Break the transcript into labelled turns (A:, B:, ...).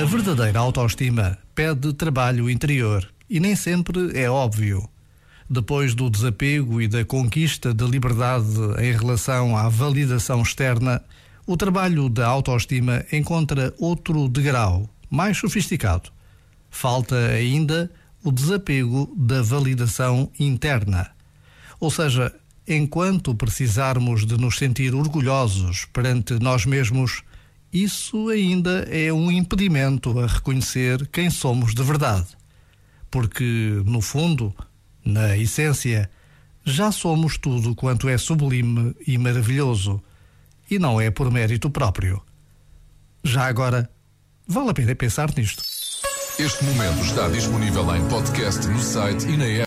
A: A verdadeira autoestima pede trabalho interior e nem sempre é óbvio. Depois do desapego e da conquista de liberdade em relação à validação externa, o trabalho da autoestima encontra outro degrau, mais sofisticado. Falta ainda o desapego da validação interna. Ou seja, enquanto precisarmos de nos sentir orgulhosos perante nós mesmos, isso ainda é um impedimento a reconhecer quem somos de verdade. Porque, no fundo, na essência, já somos tudo quanto é sublime e maravilhoso, e não é por mérito próprio. Já agora, vale a pena pensar nisto.
B: Este momento está disponível em podcast no site e na app.